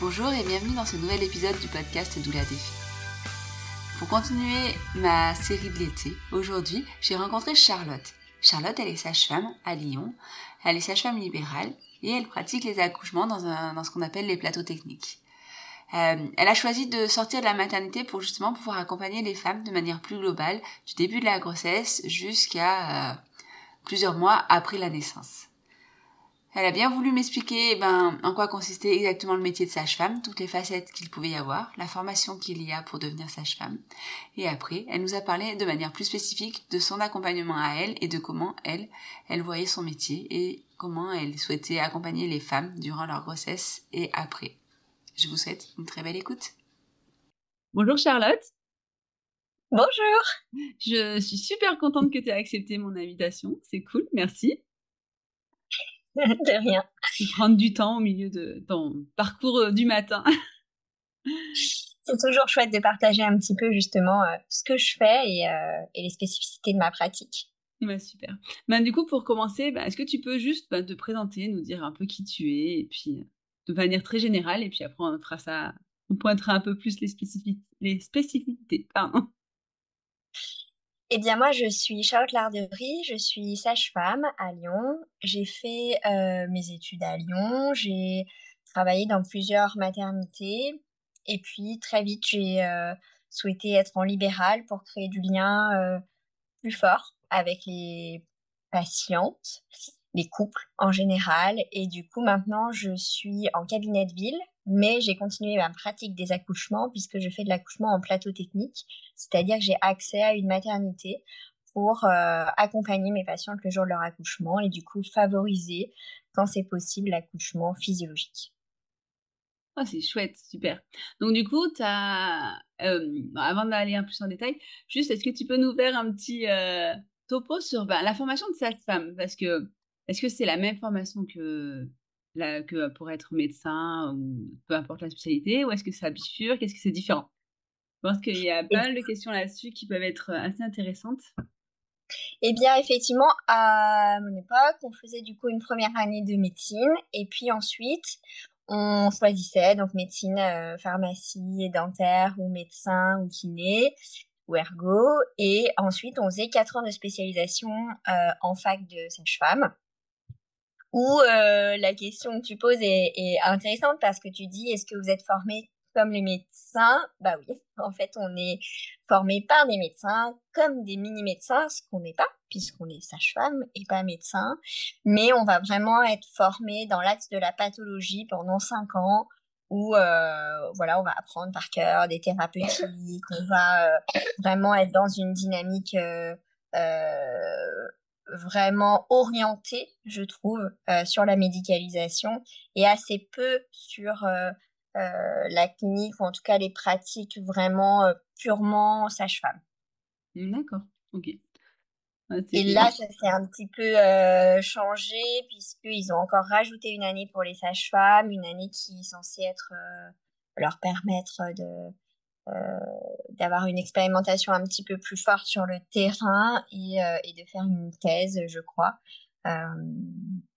Bonjour et bienvenue dans ce nouvel épisode du podcast Doula Défi. Pour continuer ma série de l'été, aujourd'hui, j'ai rencontré Charlotte. Charlotte, elle est sage-femme à Lyon. Elle est sage-femme libérale et elle pratique les accouchements dans, ce qu'on appelle les plateaux techniques. Euh, elle a choisi de sortir de la maternité pour justement pouvoir accompagner les femmes de manière plus globale, du début de la grossesse jusqu'à euh, plusieurs mois après la naissance. Elle a bien voulu m'expliquer ben, en quoi consistait exactement le métier de sage-femme, toutes les facettes qu'il pouvait y avoir, la formation qu'il y a pour devenir sage-femme. Et après, elle nous a parlé de manière plus spécifique de son accompagnement à elle et de comment elle, elle voyait son métier et comment elle souhaitait accompagner les femmes durant leur grossesse et après. Je vous souhaite une très belle écoute. Bonjour Charlotte. Bonjour. Je suis super contente que tu aies accepté mon invitation. C'est cool, merci. de rien. Prendre du temps au milieu de ton parcours euh, du matin. C'est toujours chouette de partager un petit peu justement euh, ce que je fais et, euh, et, les spécificités de ma pratique. Bah, super. Bah, du coup, pour commencer, bah, est-ce que tu peux juste te présenter, nous dire un peu qui tu es, et puis de manière très générale, et puis après on fera ça, on pointera un peu plus les, spécificités. Les spécificités pardon. Eh bien, moi, je suis Charlotte Larderie, je suis sage-femme à Lyon. J'ai fait euh, mes études à Lyon, j'ai travaillé dans plusieurs maternités, et puis très vite, j'ai euh, souhaité être en libéral pour créer du lien euh, plus fort avec les patientes, les couples en général. Et du coup, maintenant, je suis en cabinet de ville mais j'ai continué ma pratique des accouchements puisque je fais de l'accouchement en plateau technique, c'est-à-dire que j'ai accès à une maternité pour euh, accompagner mes patientes le jour de leur accouchement et du coup favoriser, quand c'est possible, l'accouchement physiologique. Oh, c'est chouette, super. Donc du coup, as, euh, avant d'aller un peu plus en détail, juste est-ce que tu peux nous faire un petit euh, topo sur ben, la formation de cette femme? Parce que est-ce que c'est la même formation que que pour être médecin ou peu importe la spécialité Ou est-ce que ça bifurque? Qu'est-ce que c'est différent? Je pense qu'il y a pas mal de questions là-dessus qui peuvent être assez intéressantes. Eh bien, effectivement, à mon époque, on faisait du coup une première année de médecine et puis ensuite, on choisissait donc médecine, pharmacie, dentaire ou médecin ou kiné ou ergo. Et ensuite, on faisait quatre ans de spécialisation en fac de sage-femme où la question que tu poses est, est, intéressante parce que tu dis est-ce que vous êtes formé comme les médecins? Bah oui, en fait, on est formé par des médecins comme des mini-médecins, ce qu'on n'est pas, puisqu'on est sage-femme et pas médecin. Mais on va vraiment être formé dans l'axe de la pathologie pendant cinq ans, où euh, voilà, on va apprendre par cœur des thérapeutiques, on va euh, vraiment être dans une dynamique euh, vraiment orientée, je trouve, sur la médicalisation et assez peu sur euh, la clinique ou en tout cas les pratiques vraiment euh, purement sage-femme. D'accord, ok. et là, ça s'est un petit peu euh, changé puisqu'ils ont encore rajouté une année pour les sages-femmes, une année qui est censée être leur permettre de d'avoir une expérimentation un petit peu plus forte sur le terrain et, et de faire une thèse, je crois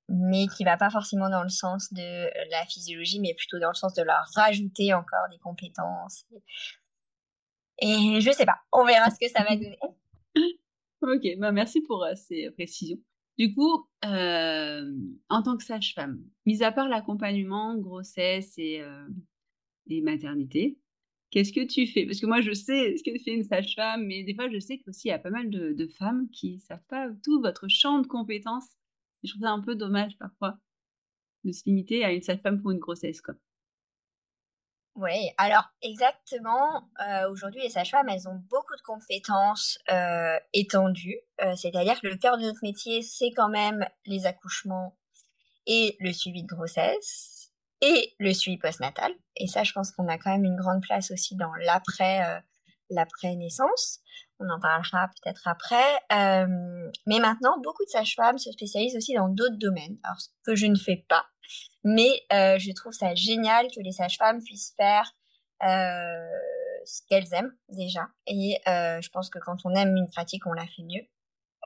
mais qui va pas forcément dans le sens de la physiologie, mais plutôt dans le sens de leur rajouter encore des compétences. Et je sais pas, on verra ce que ça va donner. ok, bah merci pour euh, ces précisions. Du coup, euh, en tant que sage-femme, mis à part l'accompagnement, grossesse euh, et maternité, qu'est-ce que tu fais? Parce que moi, je sais ce que fait une sage-femme, mais des fois, je sais qu'aussi, il y a pas mal de, femmes qui savent pas tout votre champ de compétences je trouve ça un peu dommage parfois de se limiter à une seule femme pour une grossesse. Quoi. Oui, alors exactement. Euh, aujourd'hui, les sages-femmes, elles ont beaucoup de compétences euh, étendues. Euh, c'est-à-dire que le cœur de notre métier, c'est quand même les accouchements et le suivi de grossesse et le suivi postnatal. Et ça, je pense qu'on a quand même une grande place aussi dans l'après, l'après naissance on en parlera peut-être après. Euh, mais maintenant, beaucoup de sages-femmes se spécialisent aussi dans d'autres domaines, alors ce que je ne fais pas. Mais euh, je trouve ça génial que les sages-femmes puissent faire euh, ce qu'elles aiment déjà. Et je pense que quand on aime une pratique, on la fait mieux.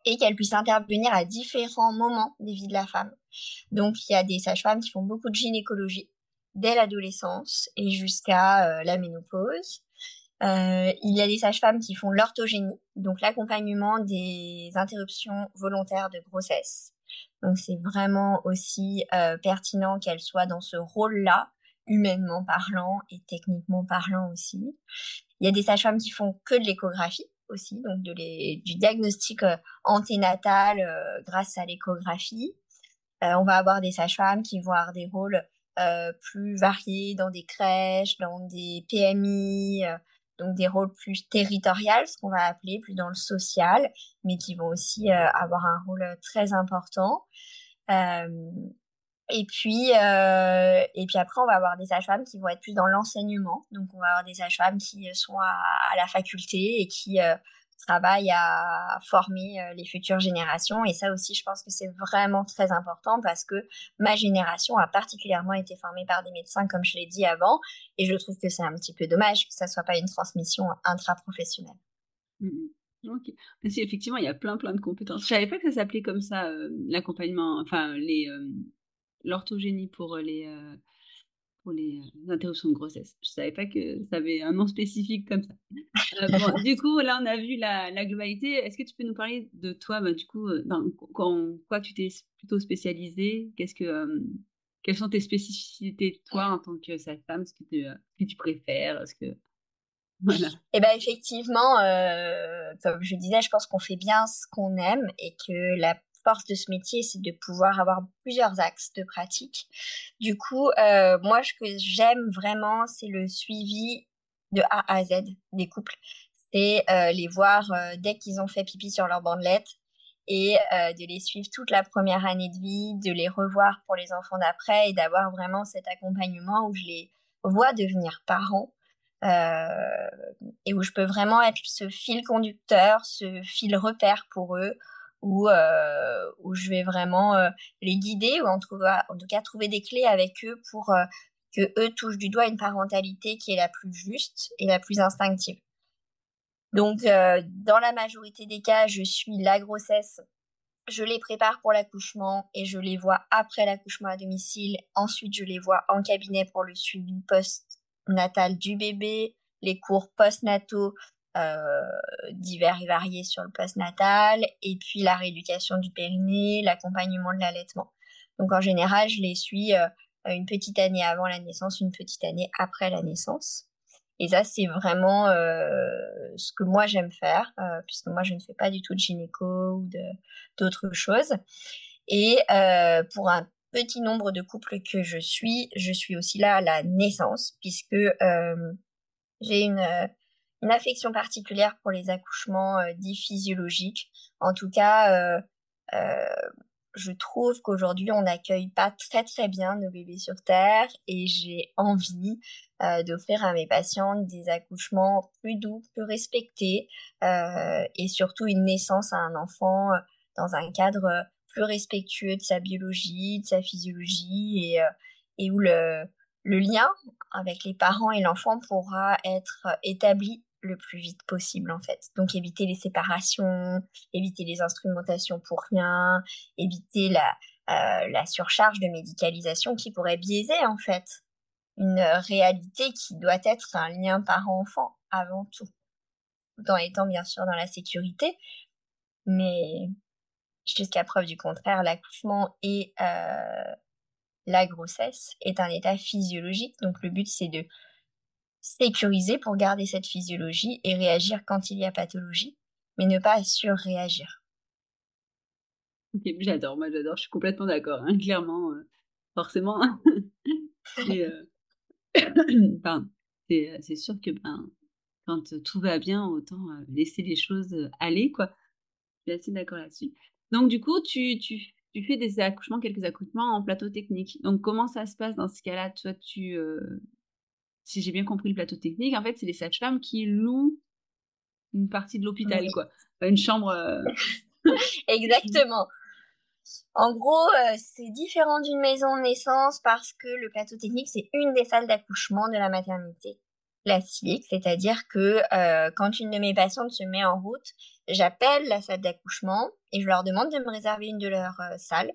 Et qu'elles puissent intervenir à différents moments des vies de la femme. Donc, il y a des sages-femmes qui font beaucoup de gynécologie dès l'adolescence et jusqu'à la ménopause. Euh, il y a des sages-femmes qui font l'orthogénie, donc l'accompagnement des interruptions volontaires de grossesse. Donc c'est vraiment aussi euh, pertinent qu'elles soient dans ce rôle-là, humainement parlant et techniquement parlant aussi. Il y a des sages-femmes qui font que de l'échographie aussi, donc du diagnostic euh, anténatal euh, grâce à l'échographie. Euh, on va avoir des sages-femmes qui vont avoir des rôles plus variés dans des crèches, dans des PMI, donc des rôles plus territoriaux, ce qu'on va appeler plus dans le social, mais qui vont aussi avoir un rôle très important. Et puis, euh, et puis après, on va avoir des sages-femmes qui vont être plus dans l'enseignement. Donc, on va avoir des sages-femmes qui sont à, la faculté et qui euh, travail à former euh, les futures générations. Et ça aussi, je pense que c'est vraiment très important parce que ma génération a particulièrement été formée par des médecins, comme je l'ai dit avant. Et je trouve que c'est un petit peu dommage que ça soit pas une transmission intra-professionnelle. Mmh ok. Mais si, effectivement, il y a plein, plein de compétences. Je savais pas que ça s'appelait comme ça, euh, l'accompagnement, enfin, les, euh, l'orthogénie pour les, euh, pour les euh, interruptions de grossesse. Je savais pas que ça avait un nom spécifique comme ça. Euh, bon, du coup, là, on a vu la, la globalité. Est-ce que tu peux nous parler de toi, bah, du coup, euh, dans quoi, quoi tu t'es plutôt spécialisée? Qu'est-ce que, euh, quelles sont tes spécificités, toi, en tant que sage-femme? Ce que tu, que tu préfères? Ce que... Voilà. Et eh ben effectivement, euh, comme je disais, je pense qu'on fait bien ce qu'on aime et que la force de ce métier, c'est de pouvoir avoir plusieurs axes de pratique. Du coup, euh, moi, ce que j'aime vraiment, c'est le suivi de A à Z des couples. C'est euh, les voir euh, dès qu'ils ont fait pipi sur leur bandelette et de les suivre toute la première année de vie, de les revoir pour les enfants d'après et d'avoir vraiment cet accompagnement où je les vois devenir parents. Et où je peux vraiment être ce fil conducteur, ce fil repère pour eux, où, euh, où je vais vraiment euh, les guider ou en, trouver, en tout cas trouver des clés avec eux pour euh, que eux touchent du doigt une parentalité qui est la plus juste et la plus instinctive. Donc, euh, dans la majorité des cas, je suis la grossesse, je les prépare pour l'accouchement et je les vois après l'accouchement à domicile. Ensuite, je les vois en cabinet pour le suivi post-natal du bébé, les cours post-nataux divers et variés sur le post-natal, et puis la rééducation du périnée, l'accompagnement de l'allaitement. Donc en général, je les suis une petite année avant la naissance, une petite année après la naissance. Et ça, c'est vraiment ce que moi j'aime faire, puisque moi je ne fais pas du tout de gynéco ou d'autres choses. Et pour un petit nombre de couples que je suis, je suis aussi là à la naissance, puisque j'ai une, une affection particulière pour les accouchements dits physiologiques. En tout cas, je trouve qu'aujourd'hui, on n'accueille pas très très bien nos bébés sur Terre et j'ai envie euh, d'offrir à mes patientes des accouchements plus doux, plus respectés euh, et surtout une naissance à un enfant euh, dans un cadre plus respectueux de sa biologie, de sa physiologie et, et où le, le lien avec les parents et l'enfant pourra être établi le plus vite possible en fait. Donc éviter les séparations, éviter les instrumentations pour rien, éviter la, euh, surcharge de médicalisation qui pourrait biaiser en fait une réalité qui doit être un lien parent-enfant avant tout, tout en étant bien sûr dans la sécurité, mais jusqu'à preuve du contraire, l'accouchement et euh, la grossesse est un état physiologique. Donc le but c'est de sécuriser pour garder cette physiologie et réagir quand il y a pathologie, mais ne pas surréagir. Ok, j'adore, moi j'adore, je suis complètement d'accord, hein, clairement, euh, forcément. Euh, euh, c'est sûr que ben, quand tout va bien, autant laisser les choses aller, quoi. Je suis assez d'accord là-dessus. Donc du coup, tu, tu, tu, fais des accouchements, quelques accouchements en plateau technique. Donc comment ça se passe dans ce cas-là? Toi, tu, si j'ai bien compris le plateau technique, en fait, c'est les sages-femmes qui louent une partie de l'hôpital, quoi. Une chambre. Euh, Exactement. En gros, euh, c'est différent d'une maison de naissance parce que le plateau technique, c'est une des salles d'accouchement de la maternité classique, c'est-à-dire que euh, quand une de mes patientes se met en route, j'appelle la salle d'accouchement et je leur demande de me réserver une de leurs euh, salles.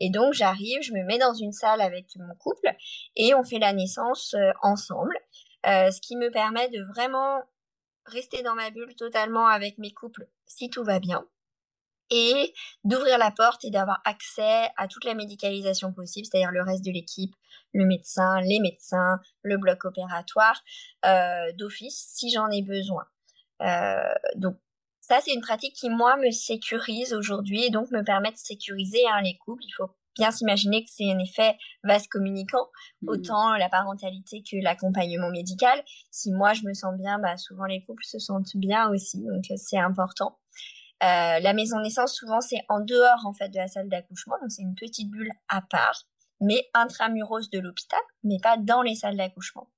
Et donc j'arrive, je me mets dans une salle avec mon couple et on fait la naissance euh, ensemble, ce qui me permet de vraiment rester dans ma bulle totalement avec mes couples si tout va bien et d'ouvrir la porte et d'avoir accès à toute la médicalisation possible, c'est-à-dire le reste de l'équipe, le médecin, les médecins, le bloc opératoire, euh, d'office si j'en ai besoin. Euh, donc ça, c'est une pratique qui, moi, me sécurise aujourd'hui et donc me permet de sécuriser hein, les couples. Il faut bien s'imaginer que c'est un effet vaste communicant, mmh. autant la parentalité que l'accompagnement médical. Si moi, je me sens bien, bah, souvent les couples se sentent bien aussi, donc c'est important. Euh, la maison naissance, souvent, c'est en dehors en fait de la salle d'accouchement, donc c'est une petite bulle à part, mais intramuros de l'hôpital, mais pas dans les salles d'accouchement.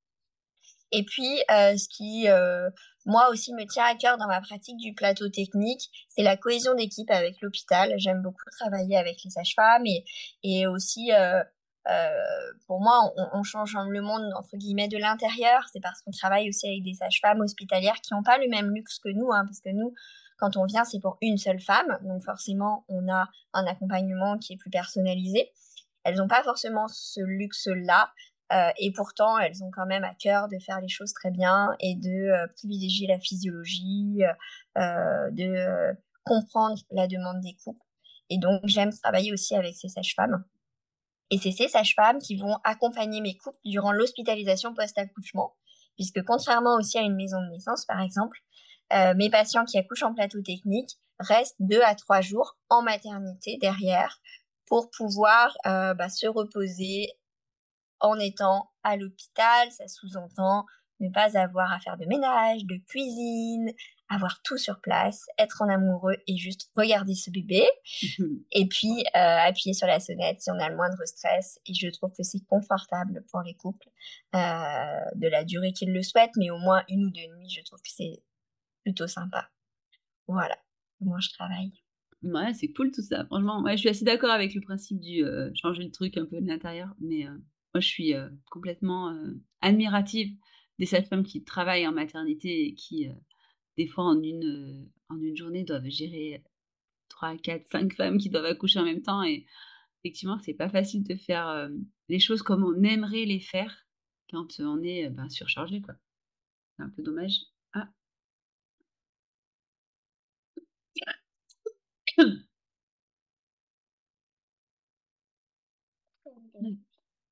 Et puis, euh, ce qui, euh, moi aussi, me tient à cœur dans ma pratique du plateau technique, c'est la cohésion d'équipe avec l'hôpital. J'aime beaucoup travailler avec les sages-femmes et, aussi, pour moi, on, change le monde, entre guillemets, de l'intérieur. C'est parce qu'on travaille aussi avec des sages-femmes hospitalières qui n'ont pas le même luxe que nous, hein, parce que nous, quand on vient, c'est pour une seule femme, donc forcément, on a un accompagnement qui est plus personnalisé. Elles n'ont pas forcément ce luxe-là, euh, et pourtant, elles ont quand même à cœur de faire les choses très bien et de euh, privilégier la physiologie, euh, de comprendre la demande des couples. Et donc, j'aime travailler aussi avec ces sages-femmes. Et c'est ces sages-femmes qui vont accompagner mes couples durant l'hospitalisation post-accouchement, puisque contrairement aussi à une maison de naissance, par exemple, mes patients qui accouchent en plateau technique restent deux à trois jours en maternité derrière pour pouvoir bah, se reposer en étant à l'hôpital. Ça sous-entend ne pas avoir à faire de ménage, de cuisine, avoir tout sur place, être en amoureux et juste regarder ce bébé. et puis euh, appuyer sur la sonnette si on a le moindre stress. Et je trouve que c'est confortable pour les couples de la durée qu'ils le souhaitent, mais au moins une ou deux nuits, je trouve que c'est plutôt sympa. Voilà, moi je travaille. Ouais, c'est cool tout ça. Franchement, ouais, je suis assez d'accord avec le principe du euh, changer le truc un peu de l'intérieur, mais euh, moi, je suis complètement admirative des sept femmes qui travaillent en maternité et qui, des fois, en une, en une journée, doivent gérer 3, 4, 5 femmes qui doivent accoucher en même temps. Et effectivement, c'est pas facile de faire les choses comme on aimerait les faire quand on est ben, surchargé. C'est un peu dommage. Ah.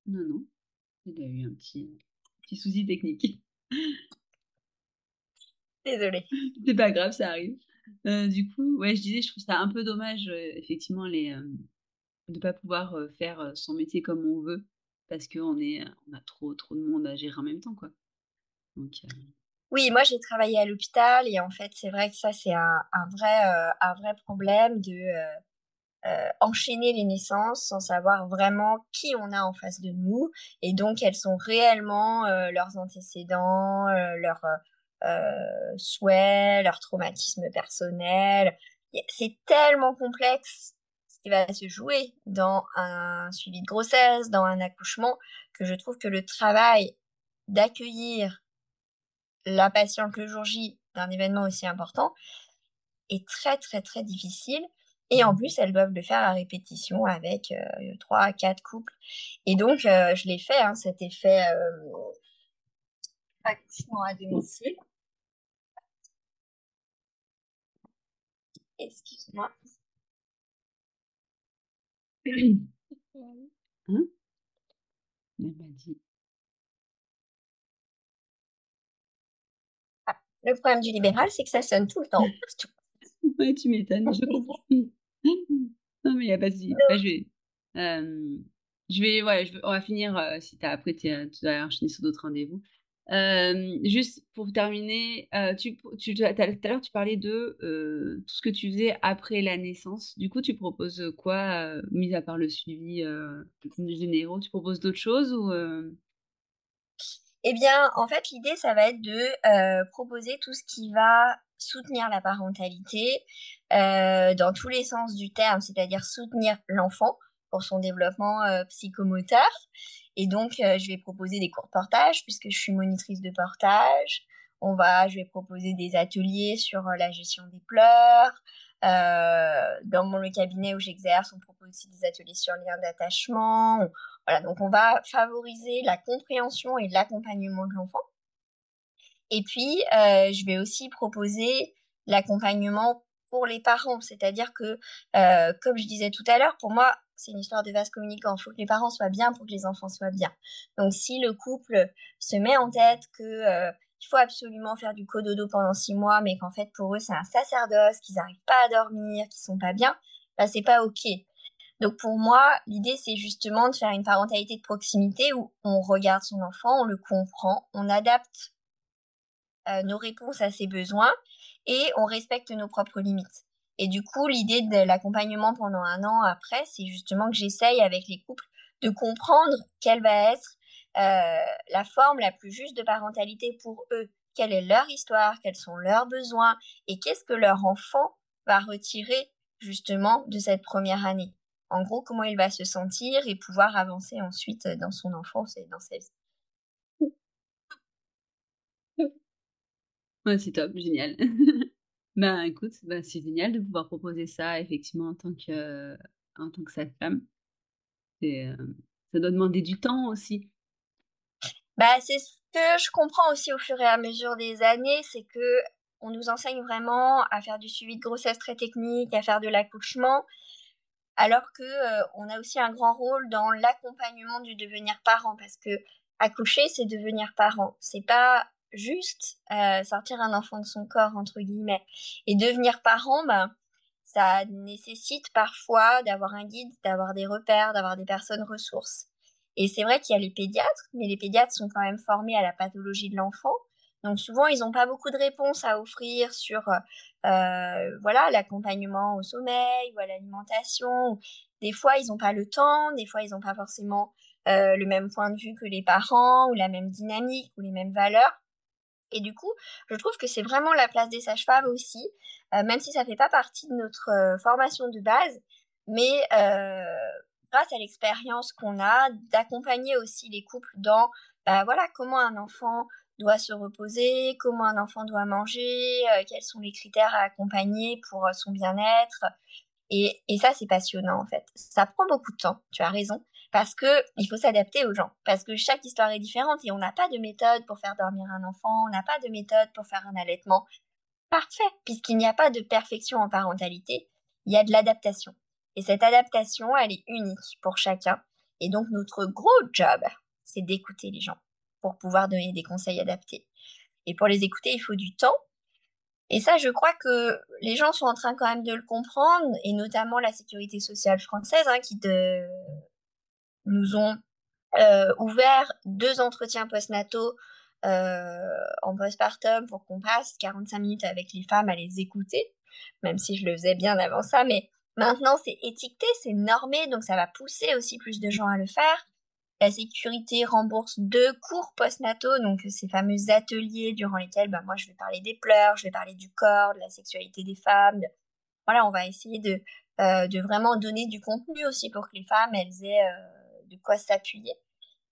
Non, non. Il a eu un petit, petit souci technique. Désolée. C'est pas grave, ça arrive. Euh, du coup, ouais, je disais, je trouve ça un peu dommage, euh, effectivement, les, euh, de pas pouvoir faire son métier comme on veut, parce qu'on est, on a trop, trop de monde à gérer en même temps, quoi. Donc, oui, moi j'ai travaillé à l'hôpital et en fait c'est vrai que ça c'est un, un, vrai, un vrai problème de enchaîner les naissances sans savoir vraiment qui on a en face de nous et donc quels sont réellement leurs antécédents, leurs euh, souhaits, leur traumatisme personnel. C'est tellement complexe ce qui va se jouer dans un suivi de grossesse, dans un accouchement, que je trouve que le travail d'accueillir la patiente le jour J d'un événement aussi important est très très très difficile. Et en plus, elles doivent le faire à répétition avec euh, trois, quatre couples. Et donc, euh, je l'ai fait, hein, cet effet euh, accouchement à domicile. Excuse-moi. Hein? Elle m'a dit. Ah, le problème du libéral, c'est que ça sonne tout le temps. Ouais, tu m'étonnes, je comprends. non, mais il n'y a pas de. Bah, je vais. Euh, je vais, ouais, je on va finir. Euh, si as, après, tu vas enchaîner sur d'autres rendez-vous. Euh, juste pour terminer, euh, tu, tu, tout à l'heure, tu parlais de euh, tout ce que tu faisais après la naissance. Du coup, tu proposes quoi, mis à part le suivi généraux Tu proposes d'autres choses ou Eh bien, en fait, l'idée, ça va être de proposer tout ce qui va soutenir la parentalité dans tous les sens du terme, c'est-à-dire soutenir l'enfant pour son développement psychomoteur et donc, euh, je vais proposer des cours de portage puisque je suis monitrice de portage. On va, je vais proposer des ateliers sur euh, la gestion des pleurs. Euh, dans mon le cabinet où j'exerce, on propose aussi des ateliers sur lien d'attachement. Voilà, donc on va favoriser la compréhension et l'accompagnement de l'enfant. Et puis, euh, je vais aussi proposer l'accompagnement pour les parents, c'est-à-dire que, euh, comme je disais tout à l'heure, pour moi, c'est une histoire de vase communicant. Il faut que les parents soient bien pour que les enfants soient bien. Donc, si le couple se met en tête que euh, il faut absolument faire du cododo pendant six mois, mais qu'en fait pour eux c'est un sacerdoce, qu'ils n'arrivent pas à dormir, qu'ils sont pas bien, bah c'est pas ok. Donc pour moi, l'idée c'est justement de faire une parentalité de proximité où on regarde son enfant, on le comprend, on adapte nos réponses à ses besoins et on respecte nos propres limites. Et du coup, l'idée de l'accompagnement pendant un an après, c'est justement que j'essaye avec les couples de comprendre quelle va être euh, la forme la plus juste de parentalité pour eux, quelle est leur histoire, quels sont leurs besoins et qu'est-ce que leur enfant va retirer justement de cette première année. En gros, comment il va se sentir et pouvoir avancer ensuite dans son enfance et dans sa vie. Ouais, c'est top, génial. Ben écoute, ben, c'est génial de pouvoir proposer ça effectivement en tant que, en tant que sage-femme. Euh, ça doit demander du temps aussi. Bah, c'est ce que je comprends aussi au fur et à mesure des années, c'est que on nous enseigne vraiment à faire du suivi de grossesse très technique, à faire de l'accouchement, alors que euh, on a aussi un grand rôle dans l'accompagnement du devenir parent, parce que accoucher, c'est devenir parent. C'est pas juste euh, sortir un enfant de son corps, entre guillemets. Et devenir parent, ben, ça nécessite parfois d'avoir un guide, d'avoir des repères, d'avoir des personnes ressources. Et c'est vrai qu'il y a les pédiatres, mais les pédiatres sont quand même formés à la pathologie de l'enfant. Donc souvent, ils n'ont pas beaucoup de réponses à offrir sur euh, voilà l'accompagnement au sommeil ou à l'alimentation. Des fois, ils n'ont pas le temps, des fois, ils n'ont pas forcément euh, le même point de vue que les parents ou la même dynamique ou les mêmes valeurs. Et du coup, je trouve que c'est vraiment la place des sages-femmes aussi, euh, même si ça fait pas partie de notre euh, formation de base, mais euh, grâce à l'expérience qu'on a, d'accompagner aussi les couples dans, bah, voilà, comment un enfant doit se reposer, comment un enfant doit manger, quels sont les critères à accompagner pour son bien-être. Et, et ça, c'est passionnant en fait. Ça prend beaucoup de temps, tu as raison parce que il faut s'adapter aux gens, parce que chaque histoire est différente et on n'a pas de méthode pour faire dormir un enfant, on n'a pas de méthode pour faire un allaitement parfait, puisqu'il n'y a pas de perfection en parentalité. il y a de l'adaptation. Et cette adaptation, elle est unique pour chacun. Et donc notre gros job, c'est d'écouter les gens pour pouvoir donner des conseils adaptés. Et pour les écouter, il faut du temps. Et ça, je crois que les gens sont en train quand même de le comprendre, et notamment la sécurité sociale française, hein, qui de... nous ont euh, ouvert deux entretiens post-nato euh, en postpartum pour qu'on passe 45 minutes avec les femmes à les écouter, même si je le faisais bien avant ça, mais maintenant c'est étiqueté, c'est normé, donc ça va pousser aussi plus de gens à le faire. La sécurité rembourse deux cours post-nato, donc ces fameux ateliers durant lesquels ben, moi je vais parler des pleurs, je vais parler du corps, de la sexualité des femmes. Voilà, on va essayer de, euh, de vraiment donner du contenu aussi pour que les femmes elles aient euh, de quoi s'appuyer.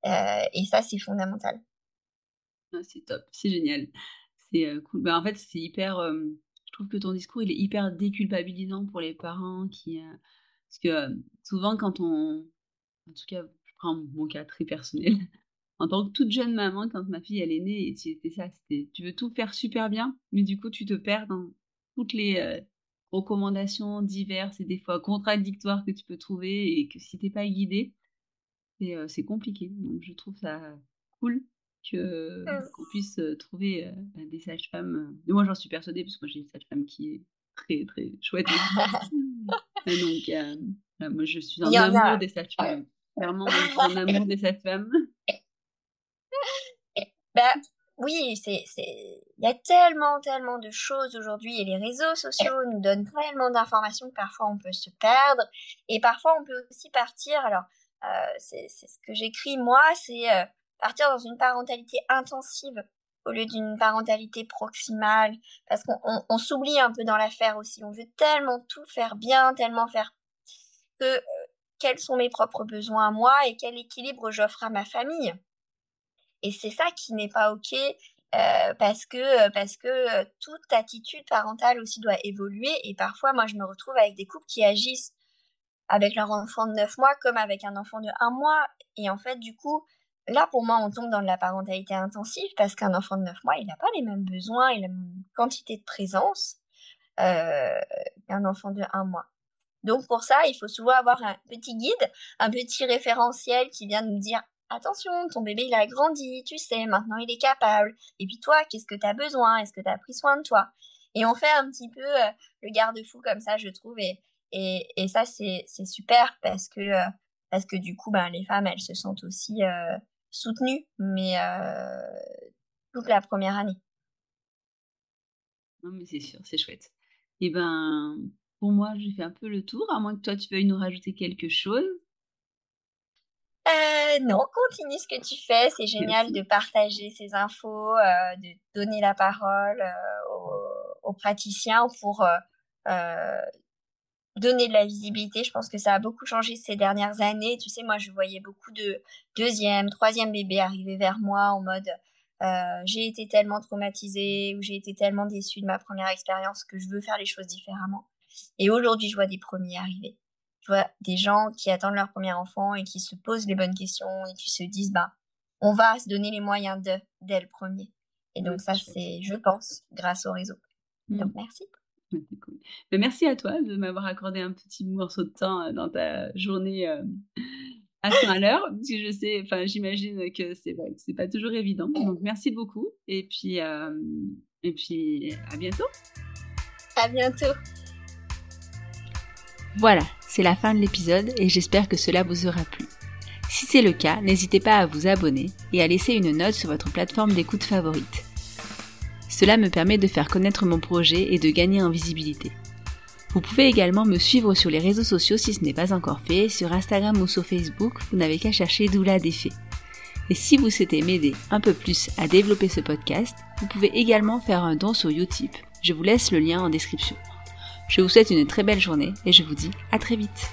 Euh, et ça, c'est fondamental. Ah, c'est top, c'est génial. C'est cool. Bah, en fait, c'est hyper. je trouve que ton discours, il est hyper déculpabilisant pour les parents qui. parce que souvent, quand on. En tout cas, je prends mon cas très personnel. En tant que toute jeune maman, quand ma fille elle est née, c'était ça, c'était tu veux tout faire super bien, mais du coup tu te perds dans toutes les recommandations diverses et des fois contradictoires que tu peux trouver et que si t'es pas guidée, c'est compliqué. Donc je trouve ça cool que mmh. qu'on puisse trouver bah, des sages-femmes. moi, j'en suis persuadée parce que moi j'ai une sage-femme qui est très très chouette. donc moi je suis en amour des sages-femmes. Clairement, je suis en amour des sages-femmes. Bah oui, c'est il y a tellement tellement de choses aujourd'hui et les réseaux sociaux nous donnent tellement d'informations que parfois on peut se perdre et parfois on peut aussi partir. Alors euh, c'est ce que j'écris moi, c'est euh, partir dans une parentalité intensive au lieu d'une parentalité proximale, parce qu'on s'oublie un peu dans l'affaire aussi. On veut tellement tout faire bien, tellement faire que euh, quels sont mes propres besoins à moi et quel équilibre j'offre à ma famille. Et c'est ça qui n'est pas ok. parce que parce que toute attitude parentale aussi doit évoluer et parfois moi je me retrouve avec des couples qui agissent avec leur enfant de 9 mois comme avec un enfant de 1 mois. Et en fait, du coup, là, pour moi, on tombe dans de la parentalité intensive parce qu'un enfant de 9 mois, il n'a pas les mêmes besoins et la même quantité de présence euh, qu'un enfant de 1 mois. Donc pour ça, il faut souvent avoir un petit guide, un petit référentiel qui vient nous dire attention, ton bébé il a grandi, tu sais, maintenant il est capable. Et puis toi, qu'est-ce que tu as besoin? Est-ce que tu as pris soin de toi? Et on fait un petit peu euh, le garde-fou comme ça, je trouve. Et, et ça, c'est super parce que, euh, parce que du coup, ben, les femmes, elles se sentent aussi euh, soutenues, mais euh, toute la première année. Non, mais c'est sûr, c'est chouette. Et ben, pour moi, j'ai fait un peu le tour, à moins que toi, tu veuilles nous rajouter quelque chose. Euh, non, continue ce que tu fais. C'est génial de partager ces infos, euh, de donner la parole euh, aux, aux, praticiens pour donner de la visibilité. Je pense que ça a beaucoup changé ces dernières années. Tu sais, moi, je voyais beaucoup de deuxième, troisième bébés arriver vers moi en mode euh, j'ai été tellement traumatisée ou j'ai été tellement déçue de ma première expérience que je veux faire les choses différemment. Et aujourd'hui, je vois des premiers arriver. Je vois des gens qui attendent leur premier enfant et qui se posent les bonnes questions et qui se disent bah on va se donner les moyens de dès le premier. Et donc ça, c'est, je pense, grâce au réseau. Donc merci. Ben, merci à toi de m'avoir accordé un petit morceau de temps euh, dans ta journée euh, à à l'heure, parce que je sais, enfin, j'imagine que c'est c'est pas toujours évident. Donc, merci beaucoup. Et puis, euh, et puis, à bientôt. À bientôt. Voilà, c'est la fin de l'épisode et j'espère que cela vous aura plu. Si c'est le cas, n'hésitez pas à vous abonner et à laisser une note sur votre plateforme d'écoute favorite. Cela me permet de faire connaître mon projet et de gagner en visibilité. Vous pouvez également me suivre sur les réseaux sociaux si ce n'est pas encore fait, sur Instagram ou sur Facebook, vous n'avez qu'à chercher Doula Défait. Et si vous souhaitez m'aider un peu plus à développer ce podcast, vous pouvez également faire un don sur Utip. Je vous laisse le lien en description. Je vous souhaite une très belle journée et je vous dis à très vite.